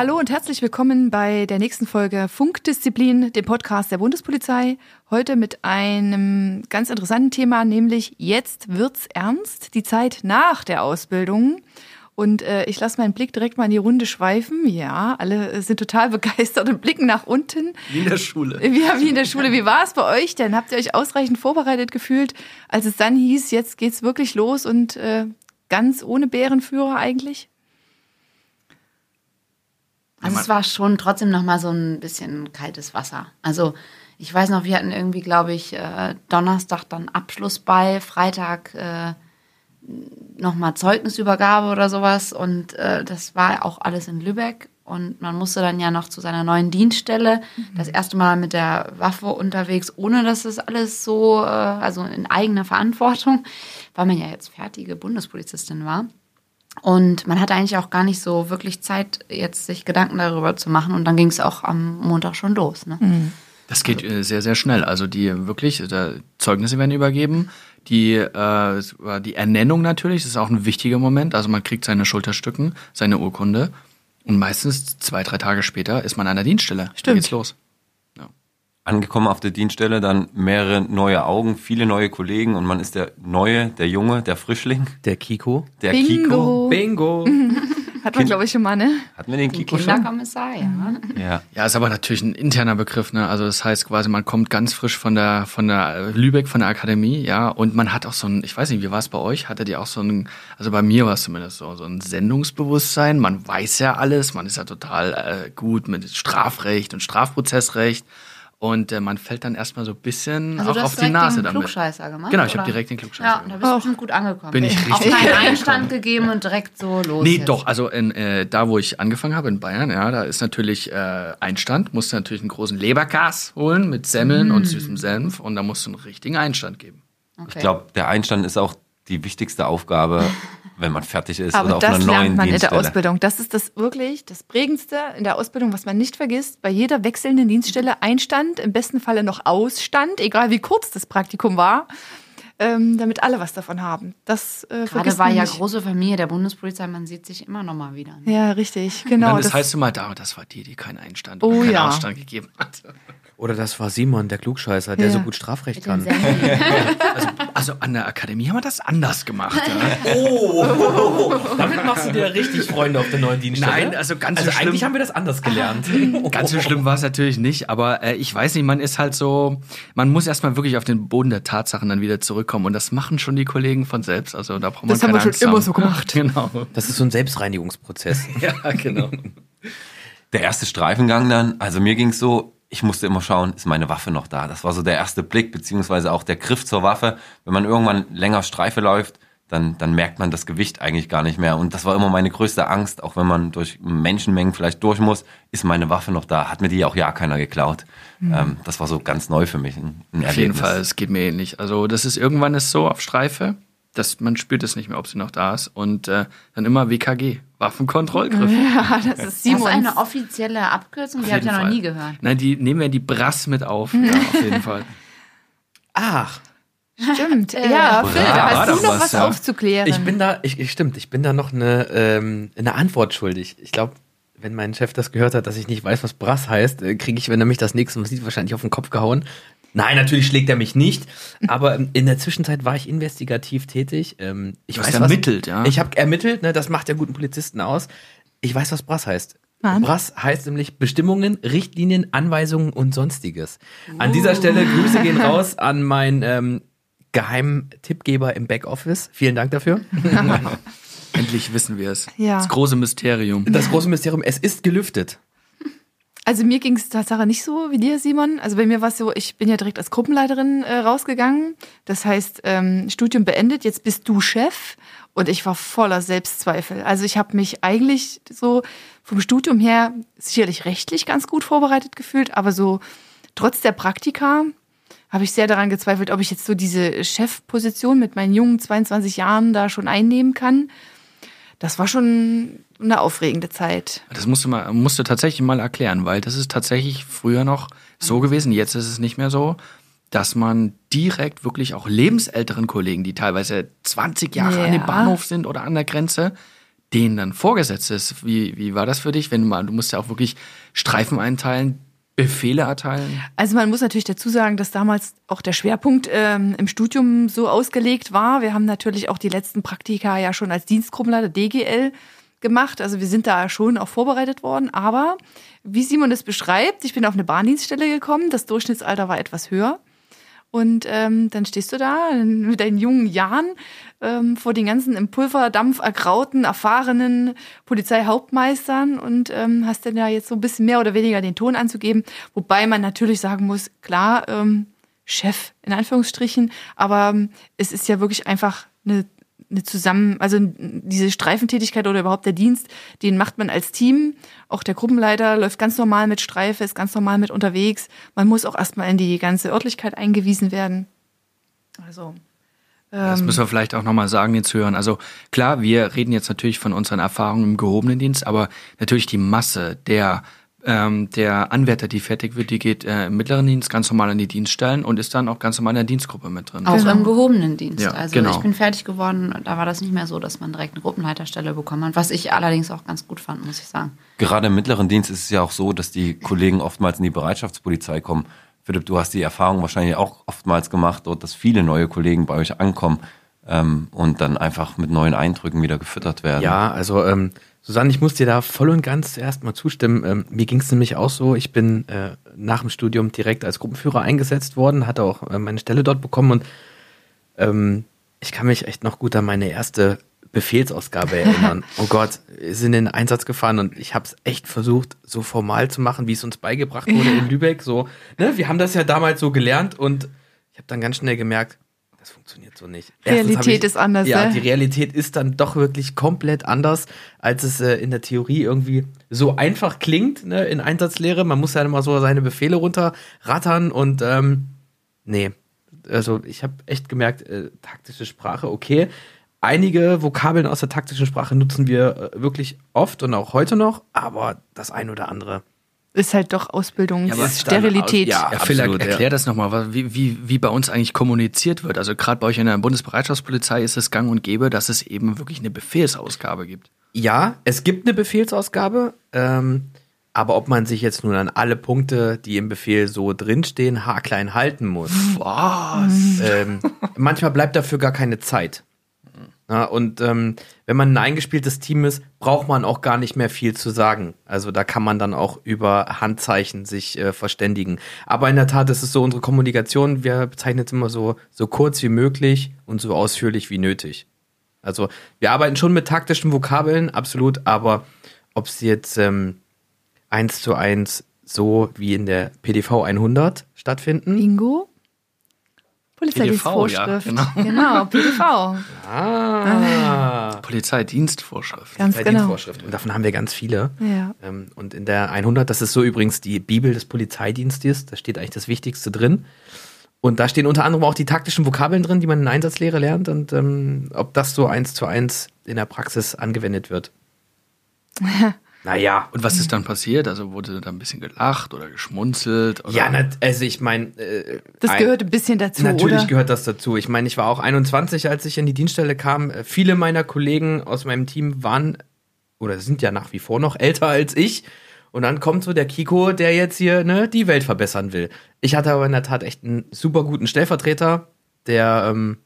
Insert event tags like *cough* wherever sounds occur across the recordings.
Hallo und herzlich willkommen bei der nächsten Folge Funkdisziplin, dem Podcast der Bundespolizei. Heute mit einem ganz interessanten Thema, nämlich jetzt wird's ernst, die Zeit nach der Ausbildung. Und äh, ich lasse meinen Blick direkt mal in die Runde schweifen. Ja, alle sind total *laughs* begeistert und blicken nach unten. Wie in der Schule. Ja, wie in der Schule. Wie war es bei euch denn? Habt ihr euch ausreichend vorbereitet gefühlt, als es dann hieß, jetzt geht's wirklich los und äh, ganz ohne Bärenführer eigentlich? Also es war schon trotzdem noch mal so ein bisschen kaltes Wasser. Also ich weiß noch, wir hatten irgendwie, glaube ich, äh, Donnerstag dann Abschlussball, Freitag äh, nochmal Zeugnisübergabe oder sowas. Und äh, das war auch alles in Lübeck. Und man musste dann ja noch zu seiner neuen Dienststelle. Mhm. Das erste Mal mit der Waffe unterwegs, ohne dass es alles so, äh, also in eigener Verantwortung, weil man ja jetzt fertige Bundespolizistin war. Und man hatte eigentlich auch gar nicht so wirklich Zeit, jetzt sich Gedanken darüber zu machen. Und dann ging es auch am Montag schon los. Ne? Mhm. Das geht äh, sehr, sehr schnell. Also die wirklich, da Zeugnisse werden übergeben. Die, äh, die Ernennung natürlich, das ist auch ein wichtiger Moment. Also man kriegt seine Schulterstücken, seine Urkunde. Und meistens zwei, drei Tage später ist man an der Dienststelle. Stimmt. Da geht's los. Angekommen auf der Dienststelle, dann mehrere neue Augen, viele neue Kollegen und man ist der Neue, der Junge, der Frischling. Der Kiko. Der Bingo. Kiko. Bingo. *laughs* Hat man, glaube ich, schon mal, ne? Hatten wir den Kiko schon? Kinderkommissar, ja. Ja. Ja, ist aber natürlich ein interner Begriff, ne? Also das heißt quasi, man kommt ganz frisch von der von der Lübeck, von der Akademie, ja, und man hat auch so ein, ich weiß nicht, wie war es bei euch? Hattet ihr auch so ein, also bei mir war es zumindest so, so ein Sendungsbewusstsein. Man weiß ja alles, man ist ja total äh, gut mit Strafrecht und Strafprozessrecht. Und äh, man fällt dann erstmal so ein bisschen Also auch du auf hast die Nase den damit. Klugscheißer gemacht? Genau, ich habe direkt den Klugscheißer Ja, da gemacht. bist du bestimmt gut angekommen. Bin ich Auch richtig keinen gut Einstand gegeben und direkt so los. Nee, jetzt. doch, also in, äh, da, wo ich angefangen habe, in Bayern, ja, da ist natürlich äh, Einstand, musst du natürlich einen großen Leberkas holen mit Semmeln Mm. und süßem Senf und da musst du einen richtigen Einstand geben. Okay. Ich glaube, der Einstand ist auch die wichtigste Aufgabe, *laughs* wenn man fertig ist Aber oder auf das einer lernt neuen man in der. Ausbildung. Das ist das wirklich das Prägendste in der Ausbildung, was man nicht vergisst. Bei jeder wechselnden Dienststelle Einstand, im besten Falle noch Ausstand, egal wie kurz das Praktikum war, ähm, damit alle was davon haben. Das äh, Gerade war ja nicht. große Familie der Bundespolizei, man sieht sich immer noch mal wieder. Ne? Ja, richtig, Und genau. dann das, heißt immer, da, das war die, die keinen Einstand Oh oder keinen ja. Ausstand gegeben hat. Oder das war Simon, der Klugscheißer, der Ja. so gut Strafrecht Mit kann. *laughs* Also, also an der Akademie haben wir das anders gemacht. Ja. Damit machst du dir richtig Freunde auf der neuen Dienststelle. Nein, also ganz also so schlimm. eigentlich haben wir das anders gelernt. *laughs* Ganz so schlimm war es natürlich nicht, aber äh, ich weiß nicht, man ist halt so, man muss erstmal wirklich auf den Boden der Tatsachen dann wieder zurückkommen und das machen schon die Kollegen von selbst. Also da braucht man Das haben wir schon Angst immer haben. so gemacht. *laughs* Genau. Das ist so ein Selbstreinigungsprozess. *laughs* Ja, genau. Der erste Streifengang dann, also mir ging's so, ich musste immer schauen, ist meine Waffe noch da? Das war so der erste Blick, beziehungsweise auch der Griff zur Waffe. Wenn man irgendwann länger Streife läuft, dann, dann merkt man das Gewicht eigentlich gar nicht mehr. Und das war immer meine größte Angst, auch wenn man durch Menschenmengen vielleicht durch muss, ist meine Waffe noch da? Hat mir die auch ja keiner geklaut? Ähm, das war so ganz neu für mich. Ein, ein Auf jeden. Fall, es geht mir ähnlich. Also das ist irgendwann ist so auf Streife, dass man spürt es nicht mehr, ob sie noch da ist. Und äh, dann immer WKG, Waffenkontrollgriff. *laughs* ja, das ist Das ist eine offizielle Abkürzung, die Auf habe ich ja noch nie gehört. Nein, die nehmen wir die Brass mit auf. *laughs* Ja, auf jeden Fall. Ach, Stimmt. *laughs* ja, Phil, da hast du noch was, was ja. aufzuklären. ich bin da, ich, ich stimmt, ich bin da noch eine, ähm, eine Antwort schuldig. Ich glaube, wenn mein Chef das gehört hat, dass ich nicht weiß, was Brass heißt, äh, kriege ich, wenn er mich das nächste Mal sieht, wahrscheinlich auf den Kopf gehauen. Nein, natürlich schlägt er mich nicht. Aber ähm, in der Zwischenzeit war ich investigativ tätig. Ähm, ich Du hast weiß, ermittelt, ja? Ich habe ermittelt, ne, das macht ja guten Polizisten aus. Ich weiß, was Brass heißt. Mann. Brass heißt nämlich Bestimmungen, Richtlinien, Anweisungen und sonstiges. An dieser Stelle Grüße gehen raus an meinen ähm, geheimen Tippgeber im Backoffice. Vielen Dank dafür. *laughs* Endlich wissen wir es. Ja. Das große Mysterium. Das große Mysterium, es ist gelüftet. Also mir ging es Tatsache nicht so wie dir, Simon. Also bei mir war es so, ich bin ja direkt als Gruppenleiterin äh, rausgegangen. Das heißt, ähm, Studium beendet, jetzt bist du Chef. Und ich war voller Selbstzweifel. Also ich habe mich eigentlich so vom Studium her sicherlich rechtlich ganz gut vorbereitet gefühlt, aber so trotz der Praktika habe ich sehr daran gezweifelt, ob ich jetzt so diese Chefposition mit meinen jungen 22 Jahren da schon einnehmen kann. das war schon eine aufregende Zeit. Das musst du, mal, musst du tatsächlich mal erklären, weil das ist tatsächlich früher noch so gewesen, jetzt ist es nicht mehr so, dass man direkt wirklich auch lebensälteren Kollegen, die teilweise 20 Jahre an dem Ja. Bahnhof sind oder an der Grenze, denen dann vorgesetzt ist. Wie, wie war das für dich, wenn du mal, du musst ja auch wirklich Streifen einteilen, Befehle erteilen? Also man muss natürlich dazu sagen, dass damals auch der Schwerpunkt ähm, im Studium so ausgelegt war. Wir haben natürlich auch die letzten Praktika ja schon als Dienstgruppenleiter DGL gemacht. Also wir sind da schon auch vorbereitet worden. Aber wie Simon es beschreibt, ich bin auf eine Bahndienststelle gekommen. Das Durchschnittsalter war etwas höher. Und ähm, dann stehst du da mit deinen jungen Jahren ähm, vor den ganzen im Pulverdampf ergrauten, erfahrenen Polizeihauptmeistern und ähm, hast dann ja jetzt so ein bisschen mehr oder weniger den Ton anzugeben. Wobei man natürlich sagen muss, klar, ähm, Chef in Anführungsstrichen, aber ähm, es ist ja wirklich einfach eine, eine Zusammen, also diese Streifentätigkeit oder überhaupt der Dienst, den macht man als Team. Auch der Gruppenleiter läuft ganz normal mit Streife, ist ganz normal mit unterwegs. Man muss auch erstmal in die ganze Örtlichkeit eingewiesen werden. Also. Das müssen wir vielleicht auch nochmal sagen, jetzt hören. Also klar, wir reden jetzt natürlich von unseren Erfahrungen im gehobenen Dienst, aber natürlich die Masse der, ähm, der Anwärter, die fertig wird, die geht äh, im mittleren Dienst ganz normal in die Dienststellen und ist dann auch ganz normal in der Dienstgruppe mit drin. Auch Genau. im gehobenen Dienst. Ja, also genau. ich bin fertig geworden, da war das nicht mehr so, dass man direkt eine Gruppenleiterstelle bekommen hat, was ich allerdings auch ganz gut fand, muss ich sagen. Gerade im mittleren Dienst ist es ja auch so, dass die Kollegen oftmals in die Bereitschaftspolizei kommen. Philipp, du hast die Erfahrung wahrscheinlich auch oftmals gemacht, dort, dass viele neue Kollegen bei euch ankommen ähm, und dann einfach mit neuen Eindrücken wieder gefüttert werden. Ja, also ähm, Susanne, ich muss dir da voll und ganz zuerst mal zustimmen. Ähm, mir ging es nämlich auch so, ich bin äh, nach dem Studium direkt als Gruppenführer eingesetzt worden, hatte auch äh, meine Stelle dort bekommen und ähm, ich kann mich echt noch gut an meine erste Befehlsausgabe erinnern. *laughs* oh Gott, wir sind in den Einsatz gefahren und ich habe es echt versucht, so formal zu machen, wie es uns beigebracht wurde *laughs* in Lübeck. So, ne, wir haben das ja damals so gelernt und ich habe dann ganz schnell gemerkt, das funktioniert so nicht. Realität ist anders, Ja, ne? die Realität ist dann doch wirklich komplett anders, als es äh, in der Theorie irgendwie so einfach klingt, ne, in Einsatzlehre. Man muss ja immer so seine Befehle runterrattern und ähm, nee, also ich habe echt gemerkt, äh, taktische Sprache, okay. Einige Vokabeln aus der taktischen Sprache nutzen wir äh, wirklich oft und auch heute noch, aber das ein oder andere. Ist halt doch aber Ausbildungssterilität. Ja, Ja, Phil, absolut, erklär ja. das nochmal, wie, wie, wie bei uns eigentlich kommuniziert wird. Also gerade bei euch in der Bundesbereitschaftspolizei ist es gang und gäbe, dass es eben wirklich eine Befehlsausgabe gibt. Ja, es gibt eine Befehlsausgabe, ähm, aber ob man sich jetzt nun an alle Punkte, die im Befehl so drinstehen, haarklein halten muss. Was? ähm, manchmal bleibt dafür gar keine Zeit. Ja, und ähm, wenn man ein eingespieltes Team ist, braucht man auch gar nicht mehr viel zu sagen. Also da kann man dann auch über Handzeichen sich äh, verständigen. Aber in der Tat ist es so, unsere Kommunikation, wir bezeichnen es immer so, so kurz wie möglich und so ausführlich wie nötig. Also wir arbeiten schon mit taktischen Vokabeln, absolut, aber ob es jetzt ähm, eins zu eins so wie in der PDV 100 stattfinden, Bingo. Polizeidienstvorschrift. PDV, ja, genau, *laughs* PDV. ah, Polizeidienstvorschrift. Ganz genau. Dienstvorschrift. Und davon haben wir ganz viele. Ja. Ähm, Und in der 100, das ist so übrigens die Bibel des Polizeidienstes, da steht eigentlich das Wichtigste drin. Und da stehen unter anderem auch die taktischen Vokabeln drin, die man in der Einsatzlehre lernt und ähm, ob das so eins zu eins in der Praxis angewendet wird. *laughs* naja. Und was ist dann passiert? Also wurde da ein bisschen gelacht oder geschmunzelt? Oder? Ja, nat- also ich meine, äh, Das gehört ein bisschen dazu, Natürlich oder? gehört das dazu. Ich meine, ich war auch 21, als ich in die Dienststelle kam. Äh, Viele meiner Kollegen aus meinem Team waren oder sind ja nach wie vor noch älter als ich. Und dann kommt so der Kiko, der jetzt hier ne, die Welt verbessern will. Ich hatte aber in der Tat echt einen super guten Stellvertreter, der ähm,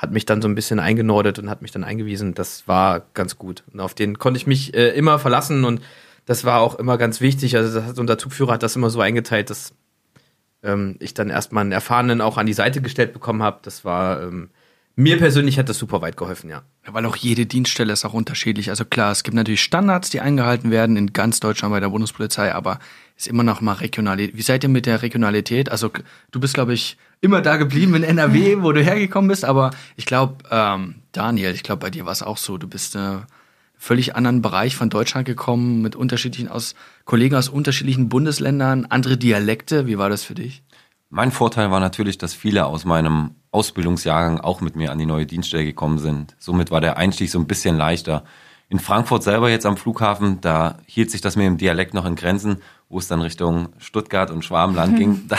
hat mich dann so ein bisschen eingenordet und hat mich dann eingewiesen. Das war ganz gut. Und auf den konnte ich mich äh, immer verlassen und das war auch immer ganz wichtig. Also das hat, unser Zugführer hat das immer so eingeteilt, dass ähm, ich dann erstmal einen Erfahrenen auch an die Seite gestellt bekommen habe. Das war ähm, mir persönlich hat das super weit geholfen, ja. Ja, weil auch jede Dienststelle ist auch unterschiedlich. Also klar, es gibt natürlich Standards, die eingehalten werden in ganz Deutschland bei der Bundespolizei, aber ist immer noch mal Regionalität. Wie seid ihr mit der Regionalität? Also du bist, glaube ich, immer da geblieben in NRW, wo du hergekommen bist, aber ich glaube, ähm, Daniel, ich glaube, bei dir war es auch so. Du bist äh, völlig anderen Bereich von Deutschland gekommen, mit unterschiedlichen aus Kollegen aus unterschiedlichen Bundesländern, andere Dialekte. Wie war das für dich? Mein Vorteil war natürlich, dass viele aus meinem Ausbildungsjahrgang auch mit mir an die neue Dienststelle gekommen sind. Somit war der Einstieg so ein bisschen leichter. In Frankfurt selber jetzt am Flughafen, da hielt sich das mir im Dialekt noch in Grenzen, wo es dann Richtung Stuttgart und Schwabenland ging. *laughs* Da,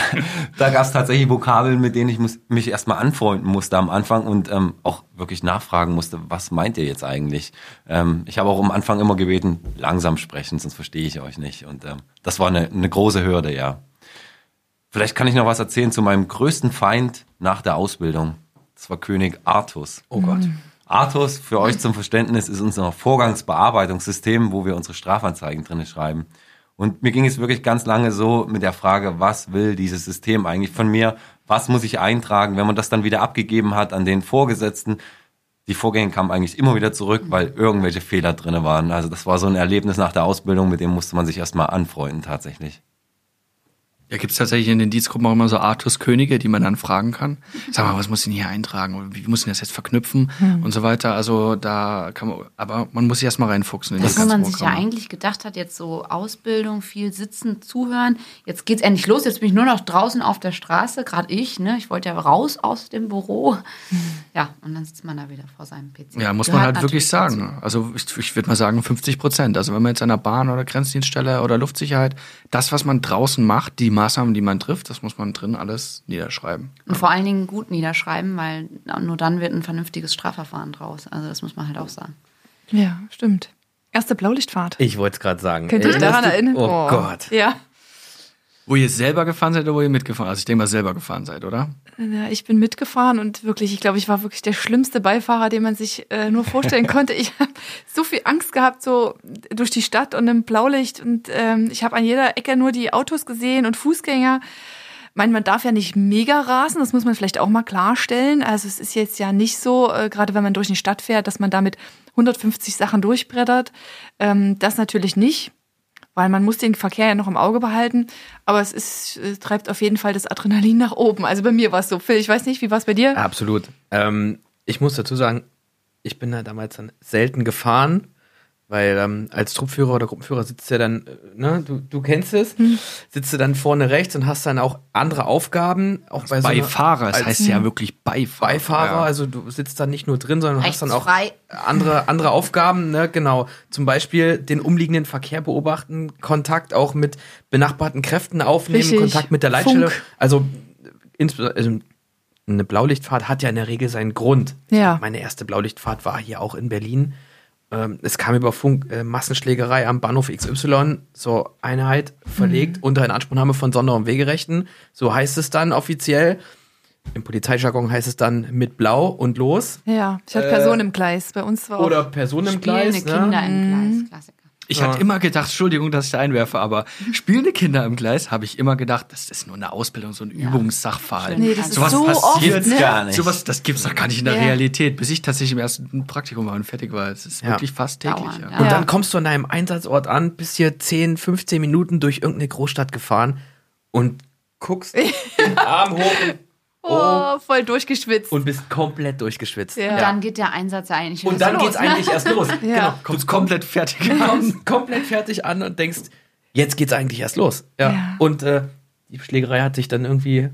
da gab es tatsächlich Vokabeln, mit denen ich muss, mich erstmal anfreunden musste am Anfang und ähm, auch wirklich nachfragen musste, was meint ihr jetzt eigentlich? Ähm, ich habe auch am Anfang immer gebeten, langsam sprechen, sonst verstehe ich euch nicht. Und ähm, das war eine, eine große Hürde, ja. Vielleicht kann ich noch was erzählen zu meinem größten Feind nach der Ausbildung. Das war König Artus. Oh Gott. Artus, für euch zum Verständnis, ist unser Vorgangsbearbeitungssystem, wo wir unsere Strafanzeigen drinne schreiben. Und mir ging es wirklich ganz lange so mit der Frage, was will dieses System eigentlich von mir? Was muss ich eintragen? Wenn man das dann wieder abgegeben hat an den Vorgesetzten, die Vorgänge kamen eigentlich immer wieder zurück, weil irgendwelche Fehler drinne waren. Also das war so ein Erlebnis nach der Ausbildung, mit dem musste man sich erstmal anfreunden tatsächlich. Ja, gibt es tatsächlich in den Dienstgruppen auch immer so Artus-Könige, die man dann fragen kann. Sag mal, was muss ich denn hier eintragen? Und Wie muss ich das jetzt verknüpfen? Und so weiter. Also da kann man, aber man muss sich erstmal reinfuchsen in Das, wo man sich ja eigentlich gedacht hat, jetzt so Ausbildung, viel sitzen, zuhören. Jetzt geht's endlich los. Jetzt bin ich nur noch draußen auf der Straße, gerade ich. Ne? Ich wollte ja raus aus dem Büro. Ja, und dann sitzt man da wieder vor seinem PC. Ja, muss man halt wirklich sagen. Also ich, ich würde mal sagen 50 Prozent. Also wenn man jetzt an der Bahn oder Grenzdienststelle oder Luftsicherheit, das, was man draußen macht, die Maßnahmen, die man trifft, das muss man drin alles niederschreiben. Und vor allen Dingen gut niederschreiben, weil nur dann wird ein vernünftiges Strafverfahren draus. Also das muss man halt auch sagen. Ja, stimmt. Erste Blaulichtfahrt. Ich wollte es gerade sagen. Könnt ihr euch daran erinnern? Oh, Gott. Ja. Wo ihr selber gefahren seid oder wo ihr mitgefahren Also ich denke mal selber gefahren seid, oder? Ja, ich bin mitgefahren und wirklich, ich glaube, ich war wirklich der schlimmste Beifahrer, den man sich äh, nur vorstellen *laughs* konnte. Ich habe so viel Angst gehabt, so durch die Stadt und im Blaulicht und ähm, ich habe an jeder Ecke nur die Autos gesehen und Fußgänger. Ich meine, man darf ja nicht mega rasen, das muss man vielleicht auch mal klarstellen. Also es ist jetzt ja nicht so, äh, gerade wenn man durch die Stadt fährt, dass man damit 150 Sachen durchbrettert. Ähm, das natürlich nicht weil man muss den Verkehr ja noch im Auge behalten. Aber es ist, es treibt auf jeden Fall das Adrenalin nach oben. Also bei mir war es so. Phil, ich weiß nicht, wie war es bei dir? Absolut. Ähm, ich muss dazu sagen, ich bin da damals dann selten gefahren, weil ähm, als Truppführer oder Gruppenführer sitzt ja dann, äh, ne, du, du kennst es, sitzt du dann vorne rechts und hast dann auch andere Aufgaben, auch bei so einer- Beifahrer, das heißt ja wirklich Beifahrer. Beifahrer, Ja. also du sitzt da nicht nur drin, sondern hast dann auch Rechtsfrei. andere, andere Aufgaben, ne, genau. Zum Beispiel den umliegenden Verkehr beobachten, Kontakt auch mit benachbarten Kräften aufnehmen, Richtig. Kontakt mit der Leitstelle. Funk. Also, insbesondere, also eine Blaulichtfahrt hat ja in der Regel seinen Grund. Ja. Meine erste Blaulichtfahrt war hier auch in Berlin. Ähm, es kam über Funk äh, Massenschlägerei am Bahnhof XY zur Einheit verlegt Mhm. unter Inanspruchnahme von Sonder- und Wegerechten. So heißt es dann offiziell. Im Polizeijargon heißt es dann mit Blau und los. Ja, ich hatte Personen im Gleis. Bei uns war auch- Oder Personen im Gleis. Spielende Kinder Ne? im Gleis. Klassiker. Ich hatte immer gedacht, Entschuldigung, dass ich da einwerfe, aber spielende Kinder im Gleis habe ich immer gedacht, das ist nur eine Ausbildung, so ein Übungssachverhalt. Nee, das ist Sowas so passiert oft, ne? gar nicht. Sowas, das gibt's doch gar nicht in der Ja. Realität, bis ich tatsächlich im ersten Praktikum war und fertig war. Es ist Ja. wirklich fast täglich. Ja. ja. Und dann kommst du an deinem Einsatzort an, bist hier 10, 15 Minuten durch irgendeine Großstadt gefahren und guckst *laughs* den Arm hoch und, oh, voll durchgeschwitzt. und bist komplett durchgeschwitzt. Ja. Und dann geht der Einsatz eigentlich Und erst dann los, geht's ne? eigentlich erst los. *laughs* Genau. Ja. Kommst komplett fertig. Du *laughs* kommst komplett fertig an und denkst, jetzt geht's eigentlich erst los. Ja. Ja. Und äh, die Schlägerei hat sich dann irgendwie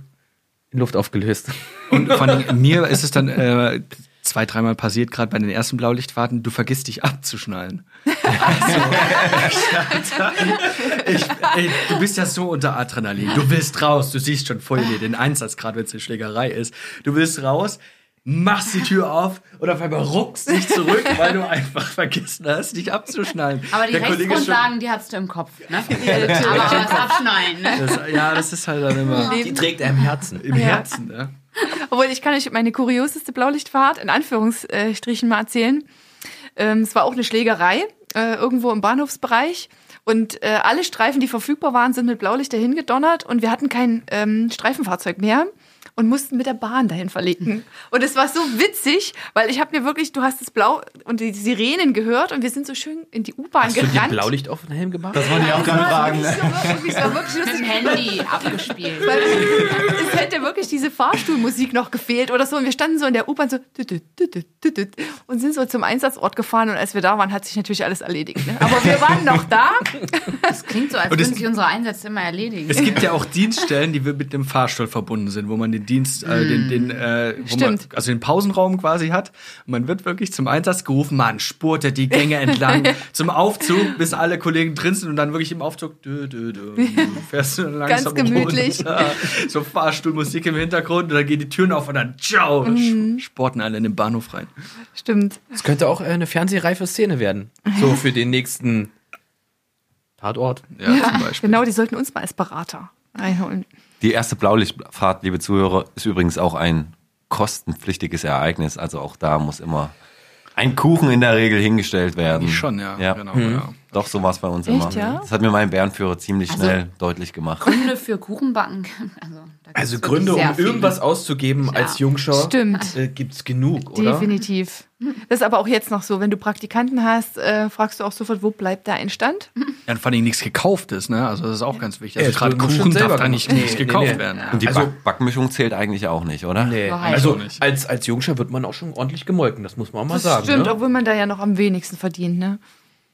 in Luft aufgelöst. *laughs* Und vor allem, mir ist es dann äh, zwei, dreimal passiert, gerade bei den ersten Blaulichtfahrten, du vergisst dich abzuschnallen. Ich, ey, du bist ja so unter Adrenalin. Du willst raus, du siehst schon dir den Einsatz, gerade wenn es eine Schlägerei ist. Du willst raus, machst die Tür auf und auf einmal ruckst dich zurück, weil du einfach vergessen hast, dich abzuschnallen. Aber die Der ist schon- Rechtsgrundlagen, die hast du im Kopf. Ne? Aber das Abschneiden. Ne? Das, ja, das ist halt dann immer Die trägt er im Herzen. im Herzen. Ne? Obwohl, ich kann euch meine kurioseste Blaulichtfahrt in Anführungsstrichen mal erzählen. Ähm, es war auch eine Schlägerei, äh, irgendwo im Bahnhofsbereich. Und äh, alle Streifen, die verfügbar waren, sind mit Blaulicht dahin gedonnert und wir hatten kein ähm, Streifenfahrzeug mehr und mussten mit der Bahn dahin verlegen. Und es war so witzig, weil ich habe mir wirklich, du hast das Blau und die Sirenen gehört und wir sind so schön in die U-Bahn Hast du dir gerannt. Blaulicht auf den Helm gemacht? Das wollte ich auch gerade fragen. Es war wirklich, es war wirklich Mit lustig. dem Handy abgespielt. Weil es hätte wirklich diese Fahrstuhlmusik noch gefehlt oder so. Und wir standen so in der U-Bahn so und sind so zum Einsatzort gefahren. Und als wir da waren, hat sich natürlich alles erledigt. Ne? Aber wir waren noch da. Das klingt so, als Und es- würden sich unsere Einsätze immer erledigen. Es gibt ja auch Dienststellen, die mit dem Fahrstuhl verbunden sind, wo man den Dienst, äh, den, den, äh, wo man, also den Pausenraum quasi hat. Und man wird wirklich zum Einsatz gerufen, man spurtet die Gänge entlang *laughs* zum Aufzug, bis alle Kollegen drin sind und dann wirklich im Aufzug dö, dö, dö, fährst du dann langsam gemütlich. runter. *laughs* So Fahrstuhlmusik im Hintergrund und dann gehen die Türen auf und dann ciao, Mhm. sporten alle in den Bahnhof rein. Stimmt. Das könnte auch äh, eine fernsehreife Szene werden. So für den nächsten Tatort. Ja, zum Beispiel. Genau, die sollten uns mal als Berater reinholen. Die erste Blaulichtfahrt, liebe Zuhörer, ist übrigens auch ein kostenpflichtiges Ereignis. Also auch da muss immer ein Kuchen in der Regel hingestellt werden. Schon, ja, ja. genau, Mhm. ja. Doch, so war es bei uns Echt, immer. ja? Das hat mir mein Bärenführer ziemlich Also- schnell deutlich gemacht. Gründe für Kuchenbacken. *laughs* Also, Also Gründe, um viele. irgendwas auszugeben Ja. als Jungschau, Stimmt. äh, gibt's genug, oder? Definitiv. Das ist aber auch jetzt noch so, wenn du Praktikanten hast, äh, fragst du auch sofort, wo bleibt da ein Stand? Ja, und vor allem nichts gekauftes, ne? Also das ist auch ganz wichtig. Ja, Also es gerade Kuchen darf selber da nicht, Nee, nee, gekauft nee. werden. Und die Also- Back Backmischung zählt eigentlich auch nicht, oder? Nee, also nicht. als, als Jungschau wird man auch schon ordentlich gemolken, das muss man auch mal Das sagen. stimmt, ne? obwohl man da ja noch am wenigsten verdient, ne?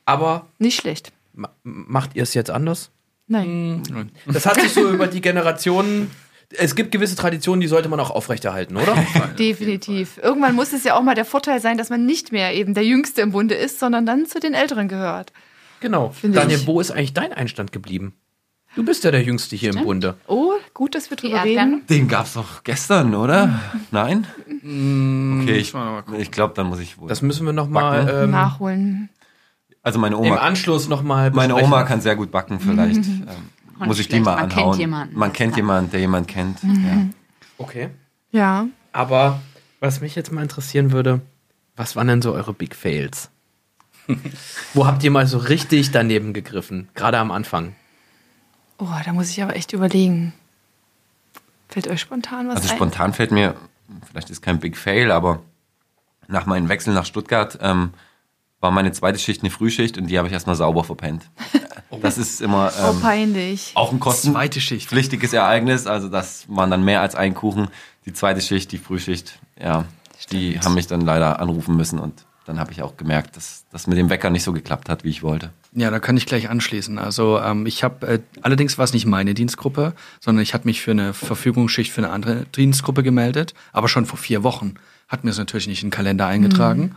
Aber Nicht schlecht. ma macht ihr es jetzt anders? Nein. Mhm. Das hat sich so *laughs* über die Generationen. Es gibt gewisse Traditionen, die sollte man auch aufrechterhalten, oder? Definitiv. Irgendwann muss es ja auch mal der Vorteil sein, dass man nicht mehr eben der Jüngste im Bunde ist, sondern dann zu den Älteren gehört. genau. Finde Daniel, ich. wo ist eigentlich dein Einstand geblieben? Du bist ja der Jüngste hier im Bunde. Oh, gut, dass wir drüber reden. Den gab's doch gestern, oder? Nein? Okay, ich, ich glaube, dann muss ich wohl. Das müssen wir nochmal ähm, Nachholen. Also meine im Oma, Anschluss nochmal meine Oma kann sehr gut backen, vielleicht ähm, Auch muss ich die mal schlecht. Man kennt anhauen. jemanden, Man kennt jemanden, der jemanden kennt. Ja. Okay. Ja. Aber was mich jetzt mal interessieren würde, was waren denn so eure Big Fails? *laughs* Wo habt ihr mal so richtig daneben gegriffen? Gerade am Anfang. Oh, da muss ich aber echt überlegen. Fällt euch spontan was Also ein? spontan fällt mir, vielleicht ist kein Big Fail, aber nach meinem Wechsel nach Stuttgart ähm, war meine zweite Schicht eine Frühschicht und die habe ich erstmal sauber verpennt. Das ist immer Oh, ähm, peinlich. auch ein kostenpflichtiges Ereignis. Also das waren dann mehr als ein Kuchen. Die zweite Schicht, die Frühschicht, ja, die haben mich dann leider anrufen müssen und dann habe ich auch gemerkt, dass das mit dem Wecker nicht so geklappt hat, wie ich wollte. Ja, da kann ich gleich anschließen. Also ähm, ich habe, äh, allerdings war es nicht meine Dienstgruppe, sondern ich hatte mich für eine Verfügungsschicht für eine andere Dienstgruppe gemeldet, aber schon vor vier Wochen. Hat mir es natürlich nicht in den Kalender eingetragen.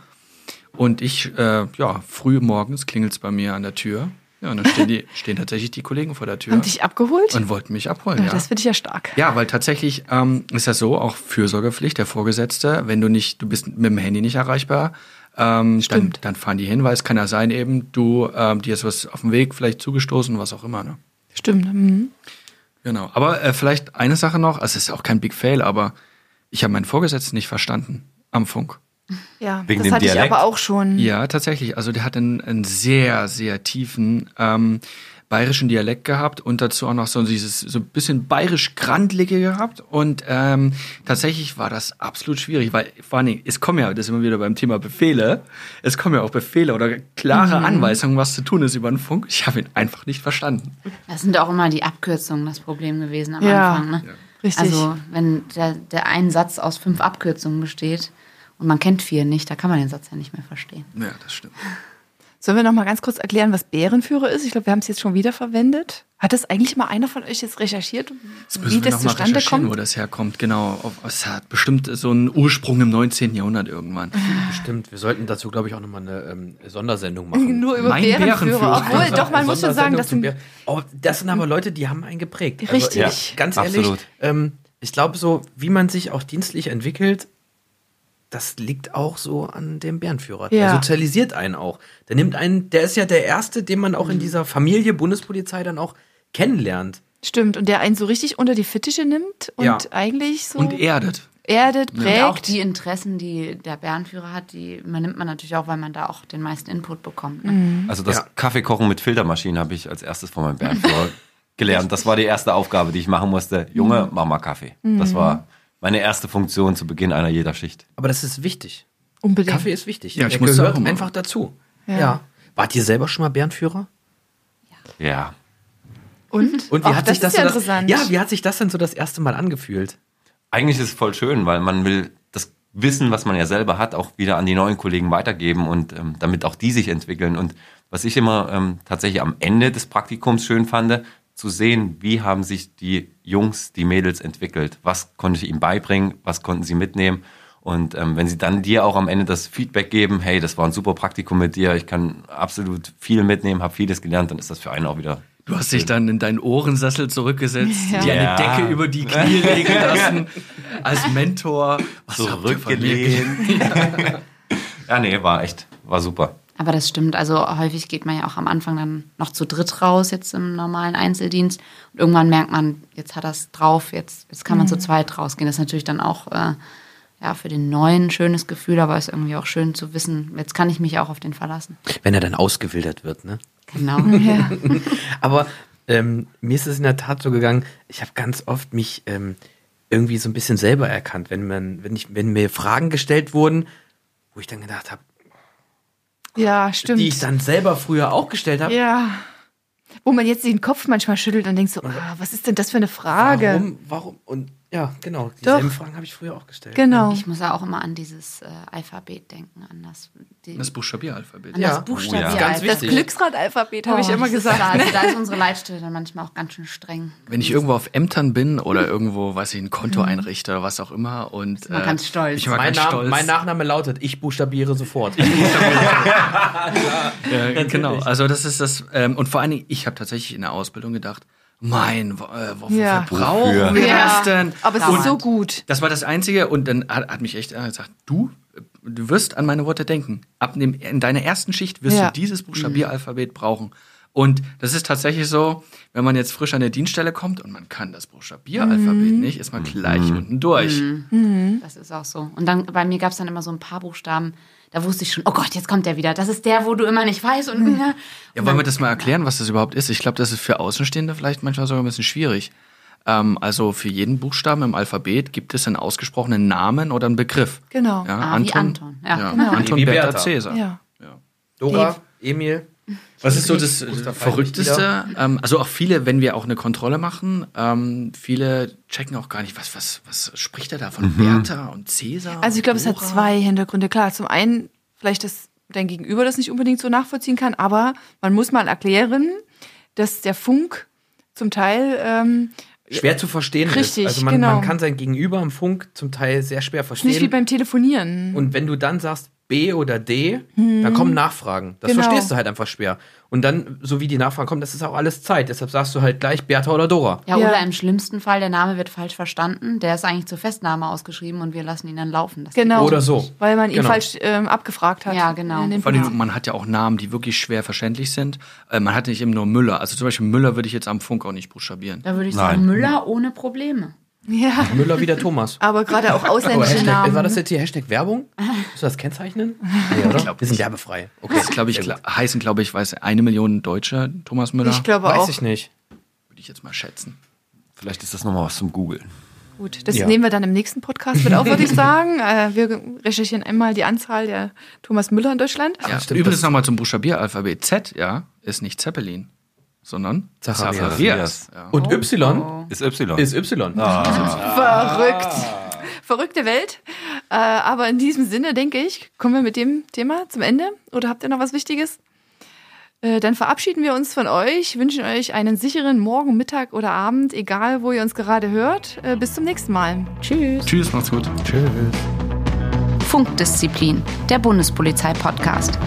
Und ich, äh, ja, früh morgens klingelt's bei mir an der Tür. Ja, und dann stehen, die, *laughs* stehen tatsächlich die Kollegen vor der Tür Haben dich abgeholt? und wollten mich abholen. ja, ja. Das finde ich ja stark. Ja, weil tatsächlich ähm, ist das so, auch Fürsorgepflicht, der Vorgesetzte, wenn du nicht, du bist mit dem Handy nicht erreichbar, ähm, dann, dann fahren die hin, weil es kann ja sein eben, du, ähm, dir ist was auf dem Weg vielleicht zugestoßen, was auch immer, ne? Stimmt. Mhm. Genau. Aber äh, vielleicht eine Sache noch, also es ist auch kein Big Fail, aber ich habe meinen Vorgesetzten nicht verstanden am Funk. Ja, Wegen das dem hatte ich Dialekt? aber auch schon. Ja, tatsächlich. Also der hat einen, einen sehr, sehr tiefen ähm, bayerischen Dialekt gehabt und dazu auch noch so dieses so ein bisschen bayerisch-grandlige gehabt. Und ähm, tatsächlich war das absolut schwierig, weil vor allen Dingen, es kommen ja, das sind wir wieder beim Thema Befehle, es kommen ja auch Befehle oder klare Anweisungen, was zu tun ist über den Funk. Ich habe ihn einfach nicht verstanden. Das sind auch immer die Abkürzungen das Problem gewesen am Ja, Anfang. Ne? richtig. Also, wenn der, der ein Satz aus fünf Abkürzungen besteht und man kennt vier nicht, da kann man den Satz ja nicht mehr verstehen. Ja, das stimmt. Sollen wir noch mal ganz kurz erklären, was Bärenführer ist? Ich glaube, wir haben es jetzt schon wieder verwendet. Hat das eigentlich mal einer von euch jetzt recherchiert, Jetzt wie das zustande kommt? wo das herkommt. Genau. Auf- Es hat bestimmt so einen Ursprung im 19. Jahrhundert irgendwann. *laughs* Bestimmt. Wir sollten dazu, glaube ich, auch nochmal eine ähm, Sondersendung machen. Nur über Mein Bärenführer. Bärenführer. Obwohl, doch, man muss schon sagen, das sind Oh, das sind aber Leute, die haben einen geprägt. Also, Richtig. Ja. Ganz ehrlich, ähm, ich glaube so, wie man sich auch dienstlich entwickelt, das liegt auch so an dem Bärenführer. Der Ja. sozialisiert einen auch. Der nimmt einen, der ist ja der Erste, den man auch in dieser Familie Bundespolizei dann auch kennenlernt. Stimmt, und der einen so richtig unter die Fittiche nimmt und Ja. eigentlich so Und erdet. erdet, Und auch prägt. die Interessen, die der Bärenführer hat, die übernimmt man natürlich auch, weil man da auch den meisten Input bekommt. Ne? Also das Ja. Kaffeekochen mit Filtermaschinen habe ich als erstes von meinem Bärenführer *laughs* gelernt. Das war die erste Aufgabe, die ich machen musste. Junge, mach mal Kaffee. Das war meine erste Funktion zu Beginn einer jeder Schicht. Aber das ist wichtig. Unbedingt. Kaffee ist wichtig. Ja, ich Der muss gehört immer. einfach dazu. Ja. Ja. Wart ihr selber schon mal Bärenführer? Ja. Und? Und wie Auch hat sich das, ist ja so das interessant. Ja, wie hat sich das denn so das erste Mal angefühlt? Eigentlich ist es voll schön, weil man will das Wissen, was man ja selber hat, auch wieder an die neuen Kollegen weitergeben und ähm, damit auch die sich entwickeln. Und was ich immer ähm, tatsächlich am Ende des Praktikums schön fand, zu sehen, wie haben sich die Jungs, die Mädels entwickelt. Was konnte ich ihnen beibringen, was konnten sie mitnehmen. Und ähm, wenn sie dann dir auch am Ende das Feedback geben, hey, das war ein super Praktikum mit dir, ich kann absolut viel mitnehmen, habe vieles gelernt, dann ist das für einen auch wieder Du hast dich dann in deinen Ohrensessel zurückgesetzt, Ja. dir eine Ja. Decke über die Knie legen lassen, als Mentor. Was habt ihr von mir zurückgelehnt. *laughs* ja, nee, war echt, war super. Aber das stimmt. Also häufig geht man ja auch am Anfang dann noch zu dritt raus, jetzt im normalen Einzeldienst. Und irgendwann merkt man, jetzt hat er es drauf, jetzt, jetzt kann man zu zweit rausgehen. Das ist natürlich dann auch äh, ja, für den Neuen ein schönes Gefühl, aber ist irgendwie auch schön zu wissen, jetzt kann ich mich auch auf den verlassen. Wenn er dann ausgewildert wird, ne? Genau. *laughs* Ja. *laughs* Aber ähm, mir ist es in der Tat so gegangen, ich habe ganz oft mich ähm, irgendwie so ein bisschen selber erkannt, wenn man, wenn ich, wenn mir Fragen gestellt wurden, wo ich dann gedacht habe, ja, stimmt. die ich dann selber früher auch gestellt habe. ja. Wo man jetzt den Kopf manchmal schüttelt und denkt so, ah, was ist denn das für eine Frage? Warum, warum? Und ja, genau, dieselben. Fragen habe ich früher auch gestellt. Genau. Ich muss ja auch immer an dieses äh, Alphabet denken, an das, die, Das Buchstabieralphabet. an Ja. das Buchstabier. Oh ja. Ganz Das wichtig. Glücksrad-Alphabet habe ich Oh, immer das gesagt. Da, ne? also da ist unsere Leitstelle dann manchmal auch ganz schön streng. Wenn ich irgendwo auf Ämtern bin oder irgendwo, weiß ich, ein Konto einrichte oder was auch immer und man äh, ganz stolz. Ich Mein, ganz Name, stolz. mein Nachname lautet, ich buchstabiere sofort. *laughs* Ja, genau. Also das ist das ähm, und vor allen Dingen, ich habe tatsächlich in der Ausbildung gedacht, mein, äh, wofür Ja. brauchen wir Ja. das denn? Aber es Und- ist so gut. Das war das Einzige und dann hat, hat mich echt äh, gesagt, du, äh, du wirst an meine Worte denken. Ab dem, in deiner ersten Schicht wirst Ja. du dieses Buchstabieralphabet brauchen. Und das ist tatsächlich so, wenn man jetzt frisch an der Dienststelle kommt und man kann das Buchstabieralphabet nicht, ist man gleich unten durch. Das ist auch so. Und dann bei mir gab es dann immer so ein paar Buchstaben, da wusste ich schon, oh Gott, jetzt kommt der wieder. Das ist der, wo du immer nicht weißt. Und, ja. Ja, wollen wir das mal erklären, was das überhaupt ist? Ich glaube, das ist für Außenstehende vielleicht manchmal sogar ein bisschen schwierig. Ähm, also für jeden Buchstaben im Alphabet gibt es einen ausgesprochenen Namen oder einen Begriff. Genau. Ja, Ah, wie Anton. Ja, Ja, genau. Anton Bertha. Cäsar. Ja. Dora, Emil. Was ist so das äh, Verrückteste? Ähm, also auch viele, wenn wir auch eine Kontrolle machen, ähm, viele checken auch gar nicht, was, was, was spricht er da von Bertha und Cäsar? Also ich glaube, es hat zwei Hintergründe. Klar, zum einen vielleicht, dass dein Gegenüber das nicht unbedingt so nachvollziehen kann, aber man muss mal erklären, dass der Funk zum Teil ähm, Schwer zu verstehen Richtig, ist. Also man, genau. man kann sein Gegenüber im Funk zum Teil sehr schwer ist nicht wie verstehen. beim Telefonieren. Und wenn du dann sagst B oder D, dann kommen Nachfragen. Das Genau. verstehst du halt einfach schwer. Und dann, so wie die Nachfragen kommen, das ist auch alles Zeit. Deshalb sagst du halt gleich Bertha oder Dora. Ja, Ja. oder im schlimmsten Fall, der Name wird falsch verstanden. Der ist eigentlich zur Festnahme ausgeschrieben und wir lassen ihn dann laufen. Das genau. Oder so. Weil man ihn Genau. falsch ähm, abgefragt hat. Ja, genau. Vor allem, man hat ja auch Namen, die wirklich schwer verständlich sind. Äh, man hat nicht eben nur Müller. Also zum Beispiel Müller würde ich jetzt am Funk auch nicht buchstabieren. Da würde ich Nein. sagen, Müller ohne Probleme. Ja, Müller wie der Thomas. aber gerade auch *laughs* ausländische Hashtag, Namen. war das jetzt hier Hashtag Werbung? Musst du das kennzeichnen? *laughs* Nee, oder? glaub Wir sind werbefrei. Okay. Das glaube ich, kla- heißen, glaube ich, weiß eine Million Deutsche Thomas Müller. Ich glaube Weiß auch. ich nicht. Würde ich jetzt mal schätzen. Vielleicht ist das nochmal was zum Googeln. Gut, das Ja. nehmen wir dann im nächsten Podcast mit auf, würde ich *laughs* sagen. Äh, wir recherchieren einmal die Anzahl der Thomas Müller in Deutschland. Ja, stimmt, übrigens nochmal zum Buchstabieralphabet. Z, ja, ist nicht Zeppelin, sondern Zacharias. Zacharias. Ja. Und Y Ist Y. ist Y. *laughs* Verrückt. Verrückte Welt. Äh, aber in diesem Sinne, denke ich, kommen wir mit dem Thema zum Ende. Oder habt ihr noch was Wichtiges? Äh, dann verabschieden wir uns von euch, wünschen euch einen sicheren Morgen, Mittag oder Abend, egal wo ihr uns gerade hört. Äh, bis zum nächsten Mal. Tschüss. Tschüss, macht's gut. Tschüss. Funkdisziplin, der Bundespolizei-Podcast.